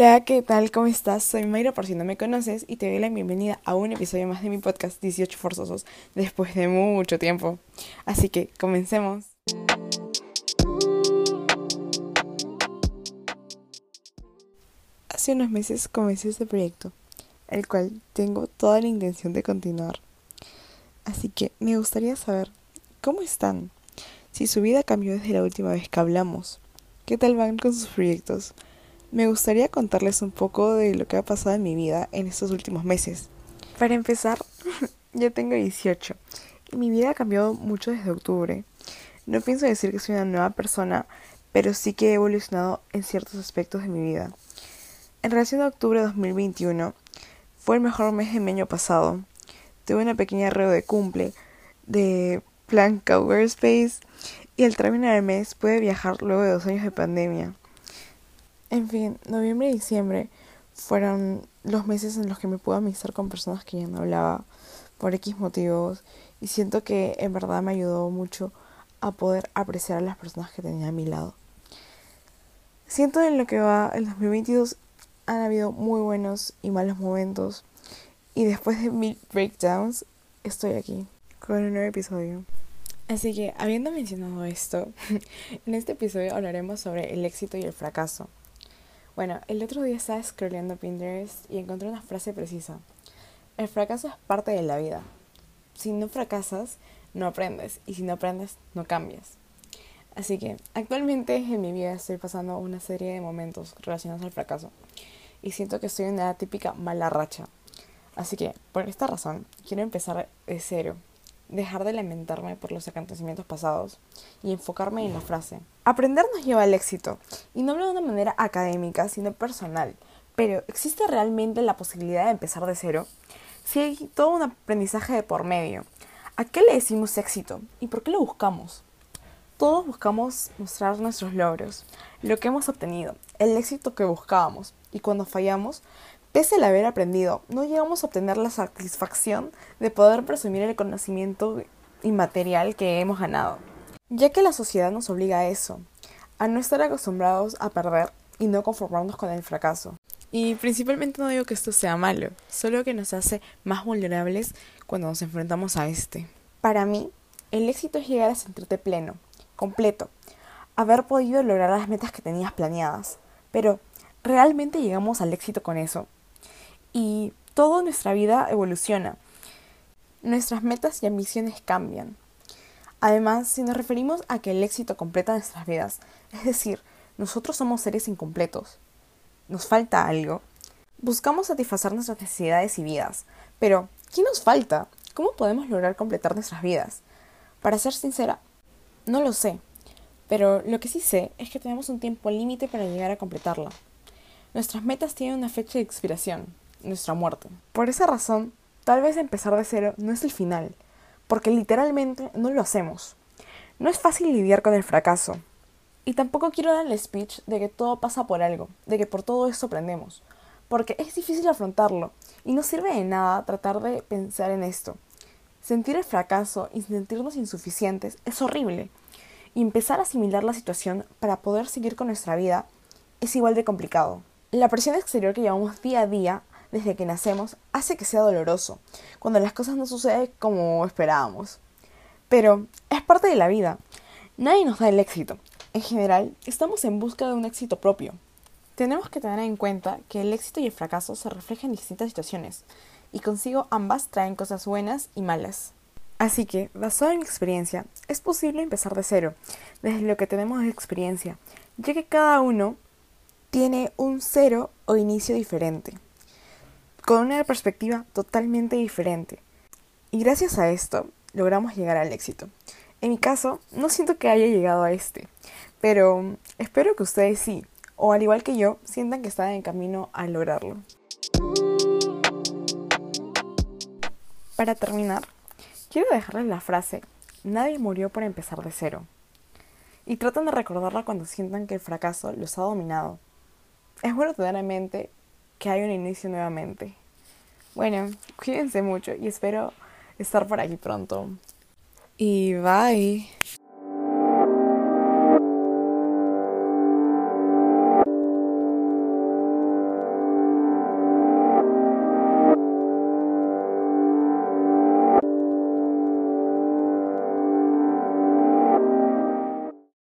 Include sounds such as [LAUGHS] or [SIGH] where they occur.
Hola, ¿qué tal? ¿Cómo estás? Soy Mayra por si no me conoces y te doy la bienvenida a un episodio más de mi podcast 18 Forzosos después de mucho tiempo. Así que comencemos. Hace unos meses comencé este proyecto, el cual tengo toda la intención de continuar. Así que me gustaría saber, ¿cómo están? Si su vida cambió desde la última vez que hablamos. ¿Qué tal van con sus proyectos? Me gustaría contarles un poco de lo que ha pasado en mi vida en estos últimos meses. Para empezar, [LAUGHS] ya tengo 18 y mi vida ha cambiado mucho desde octubre. No pienso decir que soy una nueva persona, pero sí que he evolucionado en ciertos aspectos de mi vida. En relación a octubre de 2021, fue el mejor mes de mi año pasado. Tuve una pequeña arreo de cumple de plan Space y al terminar el mes pude viajar luego de dos años de pandemia. En fin, noviembre y diciembre fueron los meses en los que me pude amistar con personas que ya no hablaba por X motivos y siento que en verdad me ayudó mucho a poder apreciar a las personas que tenía a mi lado. Siento en lo que va el 2022 han habido muy buenos y malos momentos y después de mil breakdowns estoy aquí con un nuevo episodio. Así que, habiendo mencionado esto, [LAUGHS] en este episodio hablaremos sobre el éxito y el fracaso. Bueno, el otro día estaba scrolleando Pinterest y encontré una frase precisa. El fracaso es parte de la vida. Si no fracasas, no aprendes. Y si no aprendes, no cambias. Así que, actualmente en mi vida estoy pasando una serie de momentos relacionados al fracaso. Y siento que estoy en una típica mala racha. Así que, por esta razón, quiero empezar de cero dejar de lamentarme por los acontecimientos pasados y enfocarme en la frase. Aprender nos lleva al éxito, y no hablo de una manera académica, sino personal. Pero, ¿existe realmente la posibilidad de empezar de cero? Si hay todo un aprendizaje de por medio, ¿a qué le decimos éxito y por qué lo buscamos? Todos buscamos mostrar nuestros logros, lo que hemos obtenido, el éxito que buscábamos, y cuando fallamos, Pese al haber aprendido, no llegamos a obtener la satisfacción de poder presumir el conocimiento inmaterial que hemos ganado, ya que la sociedad nos obliga a eso, a no estar acostumbrados a perder y no conformarnos con el fracaso. Y principalmente no digo que esto sea malo, solo que nos hace más vulnerables cuando nos enfrentamos a este. Para mí, el éxito es llegar a sentirte pleno, completo, haber podido lograr las metas que tenías planeadas. Pero, ¿realmente llegamos al éxito con eso? Y toda nuestra vida evoluciona. Nuestras metas y ambiciones cambian. Además, si nos referimos a que el éxito completa nuestras vidas, es decir, nosotros somos seres incompletos, nos falta algo, buscamos satisfacer nuestras necesidades y vidas, pero ¿qué nos falta? ¿Cómo podemos lograr completar nuestras vidas? Para ser sincera, no lo sé, pero lo que sí sé es que tenemos un tiempo límite para llegar a completarla. Nuestras metas tienen una fecha de expiración, nuestra muerte. Por esa razón, tal vez empezar de cero no es el final, porque literalmente no lo hacemos. No es fácil lidiar con el fracaso. Y tampoco quiero dar el speech de que todo pasa por algo, de que por todo esto aprendemos, porque es difícil afrontarlo y no sirve de nada tratar de pensar en esto. Sentir el fracaso y sentirnos insuficientes es horrible, y empezar a asimilar la situación para poder seguir con nuestra vida es igual de complicado. La presión exterior que llevamos día a día desde que nacemos hace que sea doloroso, cuando las cosas no suceden como esperábamos. Pero es parte de la vida. Nadie nos da el éxito. En general, estamos en busca de un éxito propio. Tenemos que tener en cuenta que el éxito y el fracaso se reflejan en distintas situaciones, y consigo ambas traen cosas buenas y malas. Así que, basado en mi experiencia, es posible empezar de cero, desde lo que tenemos de experiencia, ya que cada uno tiene un cero o inicio diferente con una perspectiva totalmente diferente. Y gracias a esto logramos llegar al éxito. En mi caso, no siento que haya llegado a este, pero espero que ustedes sí, o al igual que yo, sientan que están en camino a lograrlo. Para terminar, quiero dejarles la frase, nadie murió por empezar de cero. Y tratan de recordarla cuando sientan que el fracaso los ha dominado. Es bueno tener en mente que hay un inicio nuevamente. Bueno, cuídense mucho y espero estar por aquí pronto. Y bye.